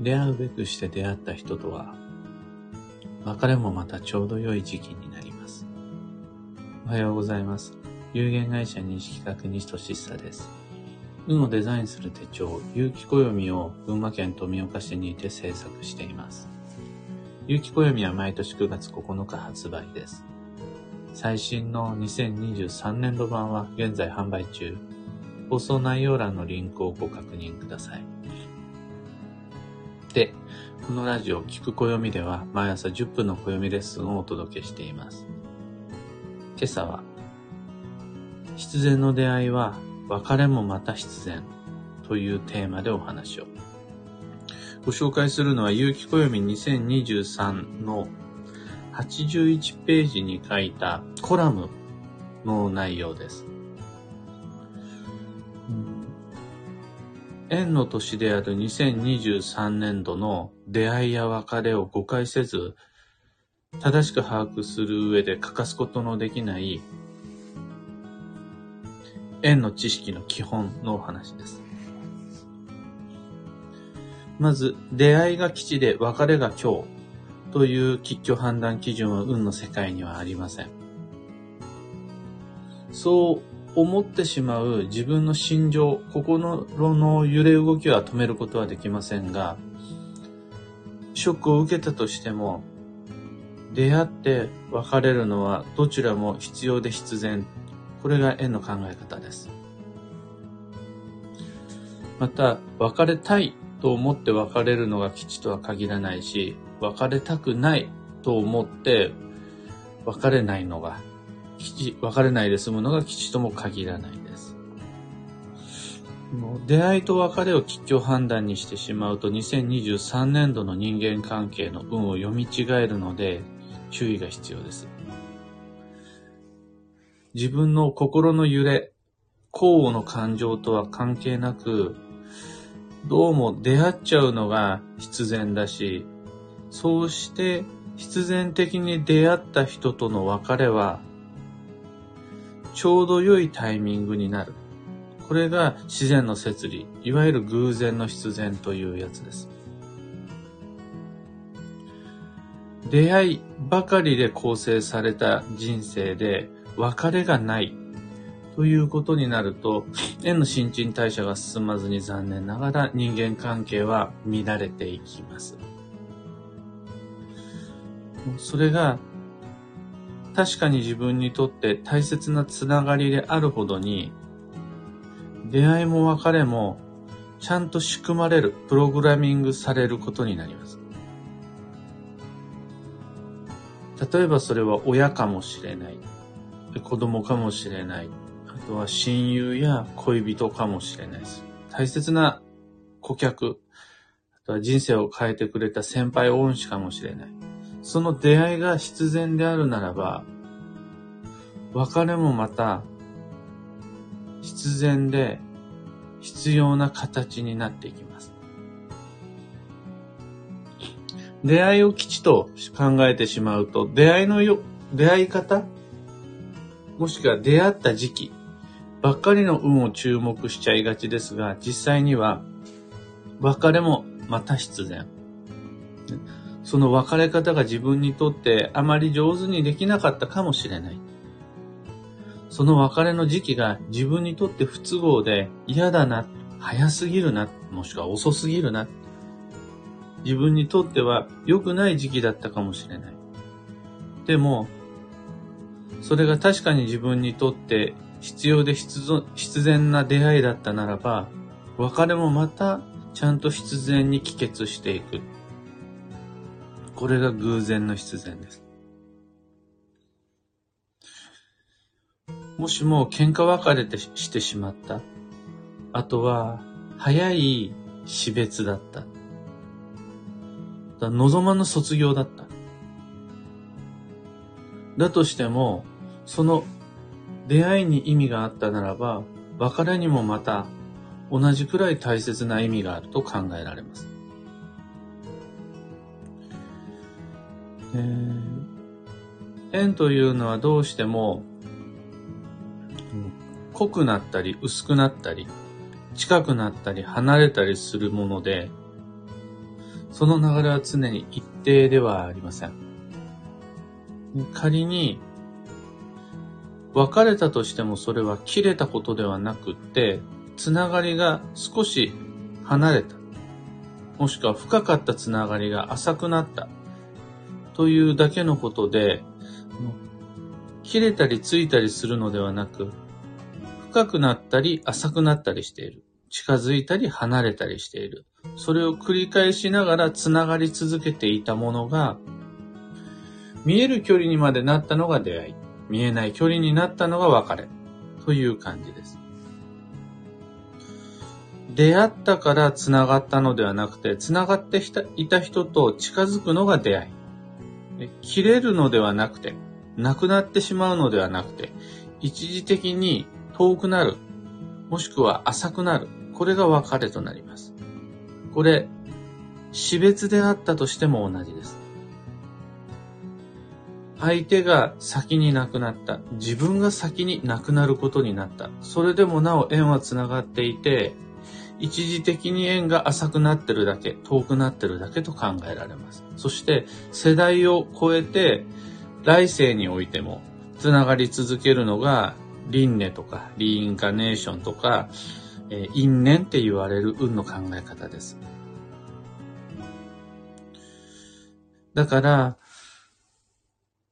出会うべくして出会った人とは、別れもまたちょうど良い時期になります。おはようございます。有限会社認識確認としさです。運をデザインする手帳、有機暦を群馬県富岡市にて制作しています。有機暦は毎年9月9日発売です。最新の2023年度版は現在販売中。放送内容欄のリンクをご確認ください。このラジオ、聞く暦では毎朝10分の暦レッスンをお届けしています。今朝は、必然の出会いは別れもまた必然というテーマでお話を。ご紹介するのは、有機暦2023の81ページに書いたコラムの内容です。縁の年である2023年度の出会いや別れを誤解せず、正しく把握する上で欠かすことのできない縁の知識の基本のお話です。まず、出会いが基地で別れが今日という吉居判断基準は運の世界にはありません。そう思ってしまう自分の心情、心の揺れ動きは止めることはできませんが、ショックを受けたとしても、出会って別れるのはどちらも必要で必然。これが縁の考え方です。また、別れたいと思って別れるのが吉とは限らないし、別れたくないと思って別れないのが、別れないで済むのが吉とも限らないです。出会いと別れを吉祥判断にしてしまうと2023年度の人間関係の運を読み違えるので注意が必要です。自分の心の揺れ、交互の感情とは関係なく、どうも出会っちゃうのが必然だし、そうして必然的に出会った人との別れは、ちょうど良いタイミングになる。これが自然の摂理、いわゆる偶然の必然というやつです。出会いばかりで構成された人生で別れがないということになると、縁の新陳代謝が進まずに残念ながら人間関係は乱れていきます。それが確かに自分にとって大切なつながりであるほどに、出会いも別れもちゃんと仕組まれる、プログラミングされることになります。例えばそれは親かもしれない。子供かもしれない。あとは親友や恋人かもしれないです。大切な顧客、あとは人生を変えてくれた先輩恩師かもしれない。その出会いが必然であるならば、別れもまた必然で必要な形になっていきます。出会いを基地と考えてしまうと、出会いのよ、出会い方もしくは出会った時期、ばっかりの運を注目しちゃいがちですが、実際には、別れもまた必然。その別れ方が自分にとってあまり上手にできなかったかもしれない。その別れの時期が自分にとって不都合で嫌だな、早すぎるな、もしくは遅すぎるな。自分にとっては良くない時期だったかもしれない。でも、それが確かに自分にとって必要で必然な出会いだったならば、別れもまたちゃんと必然に帰結していく。これが偶然の必然です。もしも喧嘩別れてしてしまった。あとは、早い死別だった。だ望まぬ卒業だった。だとしても、その出会いに意味があったならば、別れにもまた同じくらい大切な意味があると考えられます。えー、縁というのはどうしても濃くなったり薄くなったり近くなったり離れたりするものでその流れは常に一定ではありません。仮に、別れたとしてもそれは切れたことではなくって、つながりが少し離れた。もしくは深かったつながりが浅くなった。というだけのことで、切れたりついたりするのではなく、深くなったり浅くなったりしている。近づいたり離れたりしている。それを繰り返しながら繋がり続けていたものが、見える距離にまでなったのが出会い。見えない距離になったのが別れ。という感じです。出会ったから繋がったのではなくて、繋がっていた人と近づくのが出会い。切れるのではなくて、なくなってしまうのではなくて、一時的に遠くなる、もしくは浅くなる。これが別れとなります。これ、死別であったとしても同じです。相手が先に亡くなった。自分が先に亡くなることになった。それでもなお縁は繋がっていて、一時的に縁が浅くなってるだけ、遠くなってるだけと考えられます。そして世代を超えて来世においても繋がり続けるのが輪廻とかリインカネーションとか、えー、因縁って言われる運の考え方です。だから、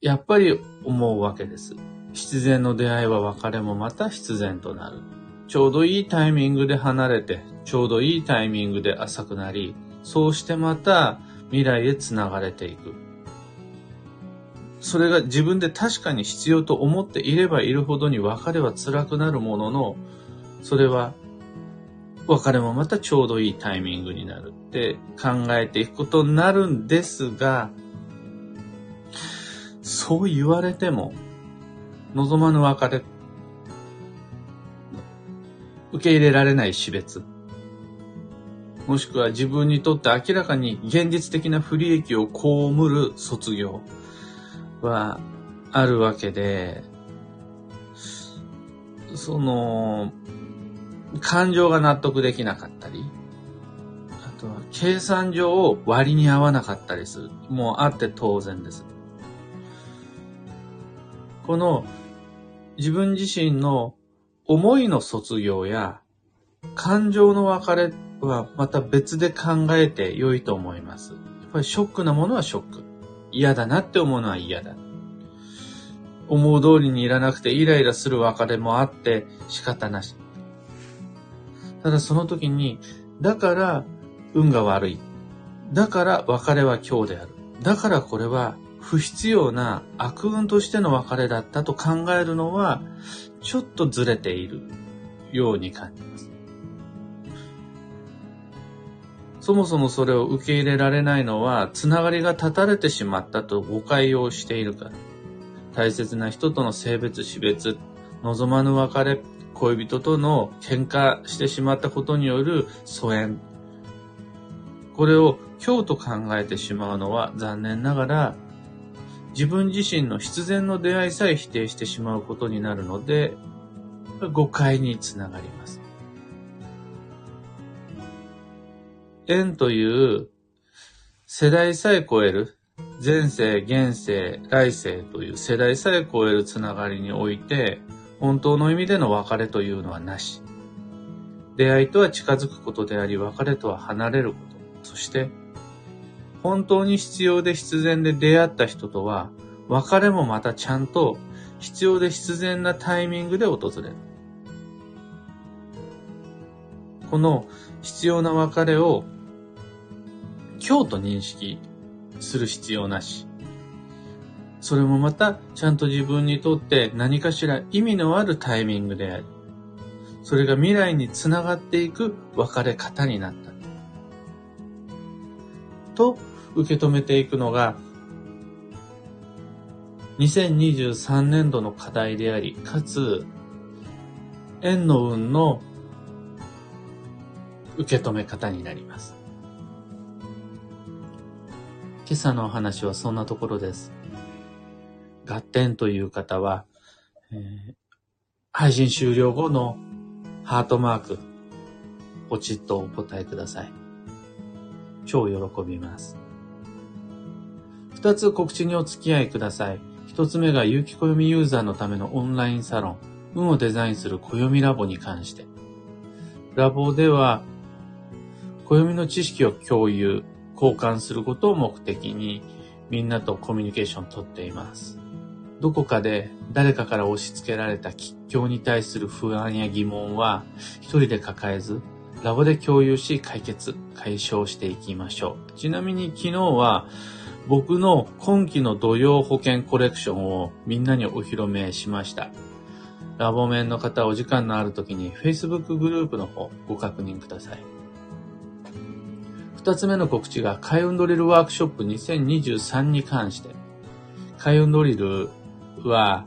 やっぱり思うわけです。必然の出会いは別れもまた必然となる。ちょうどいいタイミングで離れて、ちょうどいいタイミングで浅くなり、そうしてまた未来へ繋がれていく。それが自分で確かに必要と思っていればいるほどに別れは辛くなるものの、それは別れもまたちょうどいいタイミングになるって考えていくことになるんですが、そう言われても、望まぬ別れ、受け入れられない死別、もしくは自分にとって明らかに現実的な不利益を被る卒業はあるわけで、その、感情が納得できなかったり、あとは計算上割に合わなかったりする。もうあって当然です。この自分自身の思いの卒業や感情の別れはまた別で考えて良いと思います。やっぱりショックなものはショック。嫌だなって思うのは嫌だ。思う通りにいらなくてイライラする別れもあって仕方なし。ただその時に、だから運が悪い。だから別れは今日である。だからこれは不必要な悪運としての別れだったと考えるのは、ちょっとずれているように感じます。そもそもそれを受け入れられないのは、つながりが断たれてしまったと誤解をしているから。大切な人との性別、死別、望まぬ別れ、恋人との喧嘩してしまったことによる疎遠。これを今日と考えてしまうのは残念ながら自分自身の必然の出会いさえ否定してしまうことになるので誤解につながります。縁という世代さえ超える前世、現世、来世という世代さえ超えるつながりにおいて本当の意味での別れというのはなし。出会いとは近づくことであり、別れとは離れること。そして、本当に必要で必然で出会った人とは、別れもまたちゃんと必要で必然なタイミングで訪れる。この必要な別れを今日と認識する必要なし。それもまたちゃんと自分にとって何かしら意味のあるタイミングであり、それが未来につながっていく別れ方になった。と受け止めていくのが、2023年度の課題であり、かつ、縁の運の受け止め方になります。今朝のお話はそんなところです。合点という方は、えー、配信終了後のハートマーク、ポチッとお答えください。超喜びます。二つ告知にお付き合いください。一つ目が有機暦ユーザーのためのオンラインサロン、運をデザインする暦ラボに関して。ラボでは、暦の知識を共有、交換することを目的に、みんなとコミュニケーションをとっています。どこかで誰かから押し付けられた吉祥に対する不安や疑問は一人で抱えず、ラボで共有し解決、解消していきましょう。ちなみに昨日は僕の今期の土曜保険コレクションをみんなにお披露目しました。ラボ面の方お時間のある時に Facebook グループの方ご確認ください。二つ目の告知が開運ドリルワークショップ2023に関して。開運ドリルは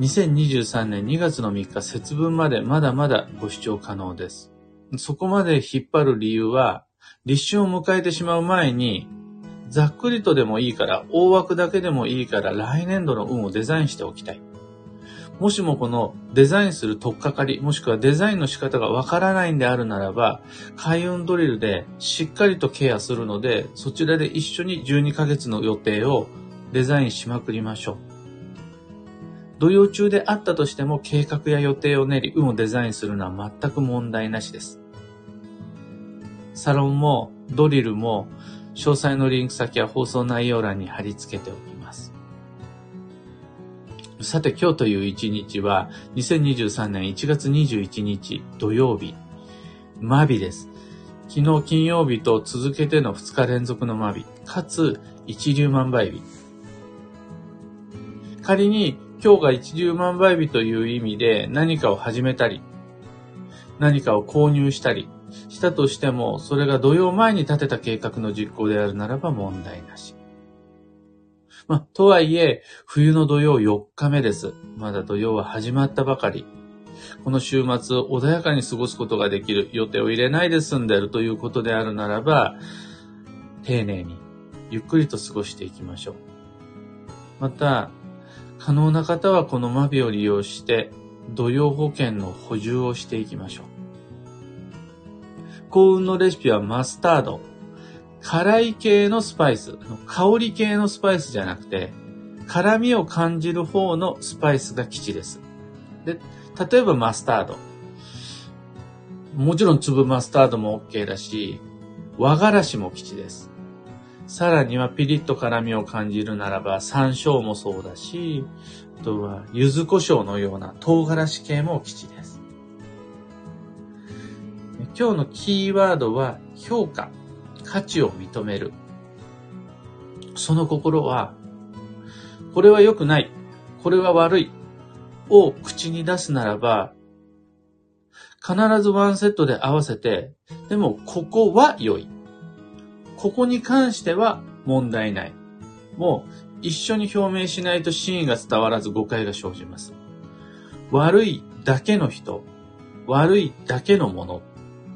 2023年2月の3日節分までまだまだご視聴可能です。そこまで引っ張る理由は立春を迎えてしまう前にざっくりとでもいいから、大枠だけでもいいから来年度の運をデザインしておきたい。もしもこのデザインする取っかかり、もしくはデザインの仕方がわからないんであるならば、開運ドリルでしっかりとケアするので、そちらで一緒に12ヶ月の予定をデザインしまくりましょう。土曜中であったとしても計画や予定を練り、運をデザインするのは全く問題なしです。サロンもドリルも詳細のリンク先は放送内容欄に貼り付けておきます。さて今日という一日は2023年1月21日土曜日、マビです。昨日金曜日と続けての2日連続のマビ、かつ一粒万倍日。仮に今日が一粒万倍日という意味で何かを始めたり、何かを購入したり、したとしても、それが土曜前に立てた計画の実行であるならば問題なし。ま、とはいえ、冬の土曜4日目です。まだ土曜は始まったばかり。この週末、穏やかに過ごすことができる、予定を入れないで済んでるということであるならば、丁寧に、ゆっくりと過ごしていきましょう。また、可能な方はこのマビを利用して、土曜保険の補充をしていきましょう。幸運のレシピはマスタード。辛い系のスパイス。香り系のスパイスじゃなくて、辛みを感じる方のスパイスが基地です。で、例えばマスタード。もちろん粒マスタードも OK だし、和辛子も基地です。さらにはピリッと辛みを感じるならば山椒もそうだし、あとは柚子胡椒のような唐辛子系も基地です。今日のキーワードは評価、価値を認める。その心は、これは良くない、これは悪いを口に出すならば、必ずワンセットで合わせて、でもここは良い。ここに関しては問題ない。もう一緒に表明しないと真意が伝わらず誤解が生じます。悪いだけの人、悪いだけのもの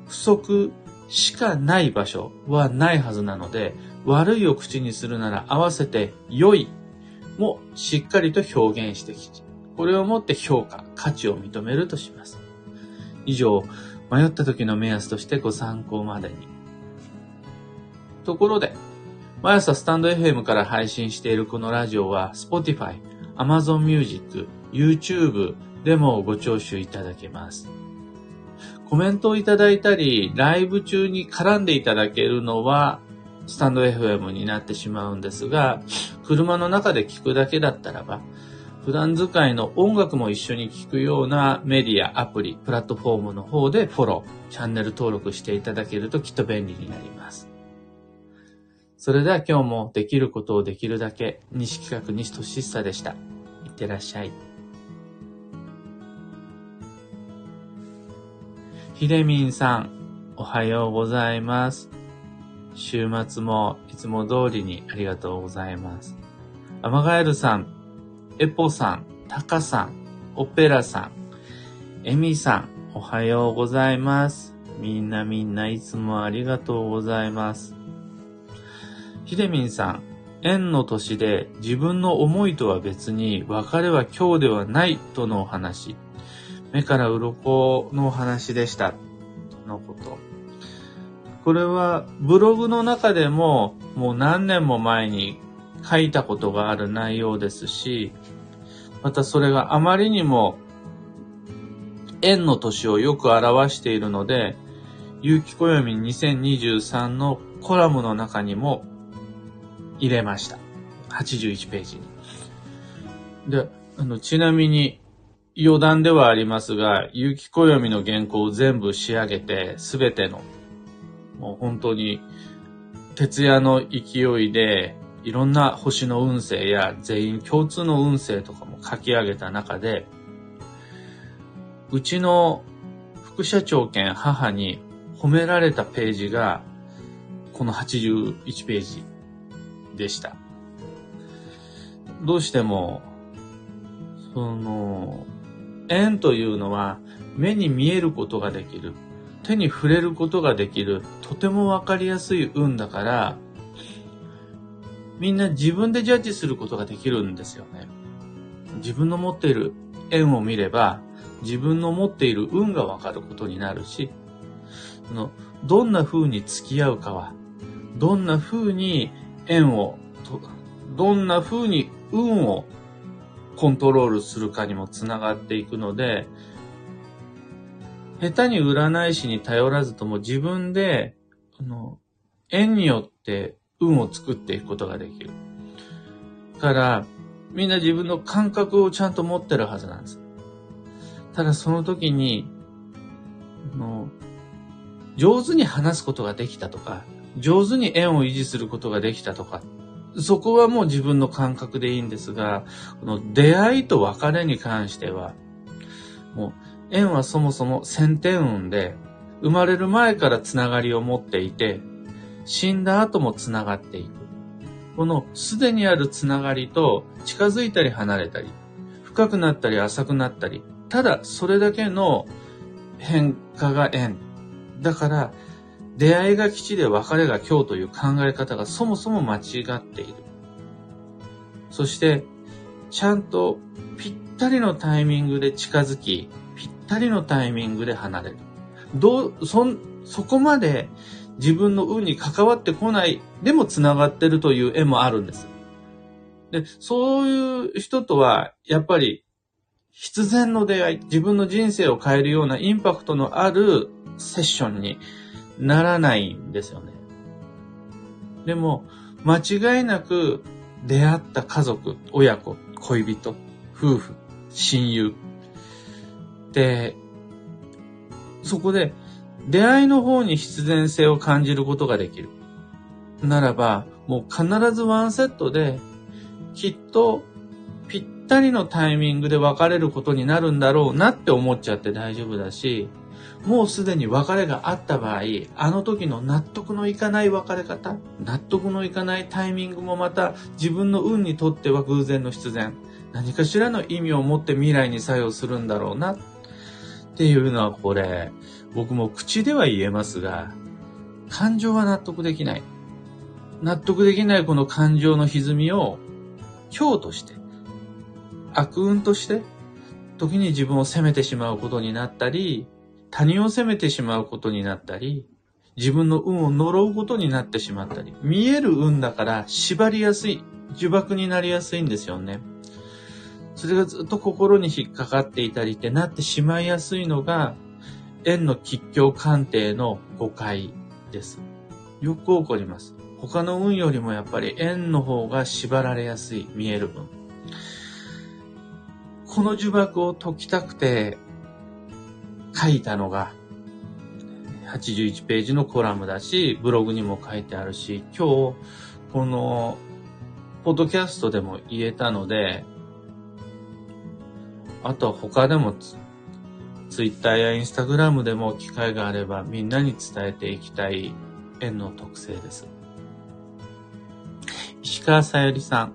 不足しかない場所はないはずなので、悪いを口にするなら合わせて良いもしっかりと表現してきて、これをもって評価、価値を認めるとします。以上、迷った時の目安としてご参考までに。ところで、毎朝スタンド FM から配信しているこのラジオは Spotify、Amazon Music、YouTube でもご聴取いただけます。コメントをいただいたり、ライブ中に絡んでいただけるのは、スタンド FM になってしまうんですが、車の中で聞くだけだったらば、普段使いの音楽も一緒に聞くようなメディア、アプリ、プラットフォームの方でフォロー、チャンネル登録していただけるときっと便利になります。それでは今日もできることをできるだけ、西企画西俊久でした。いってらっしゃい。ひでみんさん、おはようございます。週末もいつも通りにありがとうございます。アマガエルさん、エポさん、タカさん、オペラさん、エミさん、おはようございます。みんなみんないつもありがとうございます。ひでみんさん、縁の年で自分の思いとは別に別れは今日ではないとのお話。目から鱗のお話でした。のこと。これはブログの中でももう何年も前に書いたことがある内容ですし、またそれがあまりにも円の年をよく表しているので、有機暦2023のコラムの中にも入れました。81ページに。で、あの、ちなみに余談ではありますが、有機暦の原稿を全部仕上げて、すべての、もう本当に、徹夜の勢いで、いろんな星の運勢や全員共通の運勢とかも書き上げた中で、うちの副社長兼母に褒められたページが、この81ページでした。どうしても、その、縁というのは目に見えることができる。手に触れることができる。とてもわかりやすい運だから、みんな自分でジャッジすることができるんですよね。自分の持っている縁を見れば、自分の持っている運がわかることになるし、のどんな風に付き合うかは、どんな風に縁を、どんな風に運をコントロールするかにもつながっていくので、下手に占い師に頼らずとも自分で、あの、縁によって運を作っていくことができる。から、みんな自分の感覚をちゃんと持ってるはずなんです。ただその時に、あの上手に話すことができたとか、上手に縁を維持することができたとかそこはもう自分の感覚でいいんですが、この出会いと別れに関しては、もう縁はそもそも先天運で、生まれる前からつながりを持っていて、死んだ後もつながっていく。このすでにあるつながりと近づいたり離れたり、深くなったり浅くなったり、ただそれだけの変化が縁。だから、出会いが吉で別れが今日という考え方がそもそも間違っている。そして、ちゃんとぴったりのタイミングで近づき、ぴったりのタイミングで離れる。どう、そ、そこまで自分の運に関わってこない、でも繋がってるという絵もあるんです。で、そういう人とは、やっぱり、必然の出会い、自分の人生を変えるようなインパクトのあるセッションにならないんですよね。でも、間違いなく出会った家族、親子、恋人、夫婦、親友。で、そこで出会いの方に必然性を感じることができる。ならば、もう必ずワンセットで、きっとぴったりのタイミングで別れることになるんだろうなって思っちゃって大丈夫だし、もうすでに別れがあった場合、あの時の納得のいかない別れ方、納得のいかないタイミングもまた自分の運にとっては偶然の必然、何かしらの意味を持って未来に作用するんだろうなっていうのはこれ、僕も口では言えますが、感情は納得できない。納得できないこの感情の歪みを今日として、悪運として、時に自分を責めてしまうことになったり、他人を責めてしまうことになったり、自分の運を呪うことになってしまったり、見える運だから縛りやすい、呪縛になりやすいんですよね。それがずっと心に引っかかっていたりってなってしまいやすいのが、縁の吉凶鑑定の誤解です。よく起こります。他の運よりもやっぱり縁の方が縛られやすい、見える分。この呪縛を解きたくて書いたのが、81ページのコラムだし、ブログにも書いてあるし、今日、この、ポッドキャストでも言えたので、あとは他でもツ、ツイッターやインスタグラムでも機会があればみんなに伝えていきたい縁の特性です。石川さゆりさん、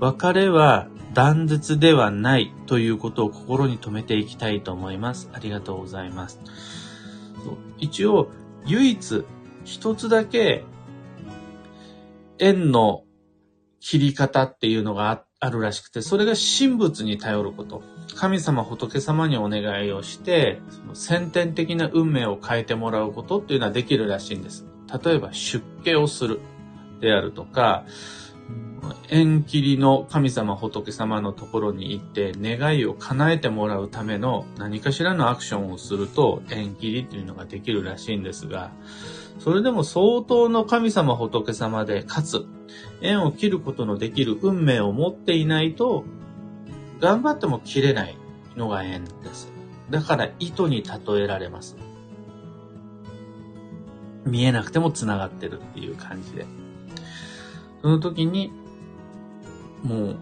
別れは断絶ではないということを心に留めていきたいと思います。ありがとうございます。一応、唯一一つだけ縁の切り方っていうのがあるらしくて、それが神仏に頼ること。神様仏様にお願いをして、その先天的な運命を変えてもらうことっていうのはできるらしいんです。例えば出家をするであるとか、縁切りの神様仏様のところに行って願いを叶えてもらうための何かしらのアクションをすると縁切りっていうのができるらしいんですが、それでも相当の神様仏様で、かつ縁を切ることのできる運命を持っていないと、頑張っても切れないのが縁です。だから糸に例えられます。見えなくても繋がってるっていう感じで。その時に、もう、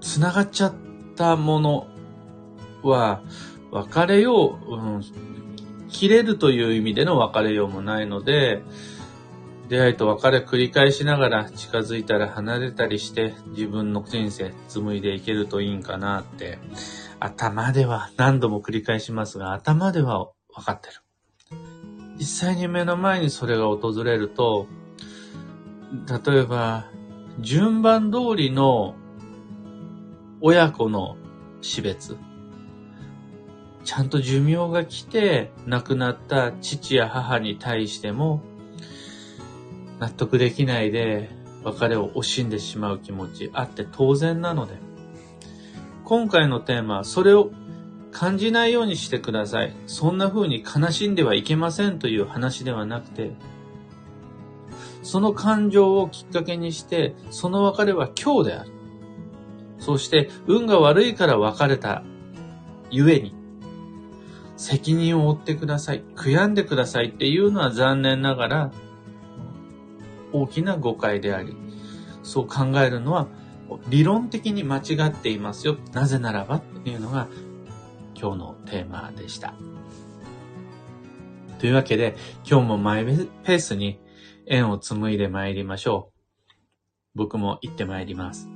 繋がっちゃったものは、別れよう、うん、切れるという意味での別れようもないので、出会いと別れ繰り返しながら近づいたら離れたりして自分の人生紡いでいけるといいんかなって頭では何度も繰り返しますが頭では分かってる。実際に目の前にそれが訪れると例えば順番通りの親子の死別。ちゃんと寿命が来て亡くなった父や母に対しても納得できないで別れを惜しんでしまう気持ちあって当然なので、今回のテーマはそれを感じないようにしてください。そんな風に悲しんではいけませんという話ではなくて、その感情をきっかけにして、その別れは今日である。そして運が悪いから別れたゆえに、責任を負ってください。悔やんでくださいっていうのは残念ながら大きな誤解であり、そう考えるのは理論的に間違っていますよ。なぜならばっていうのが今日のテーマでした。というわけで今日もマイペースに縁を紡いで参りましょう。僕も行って参ります。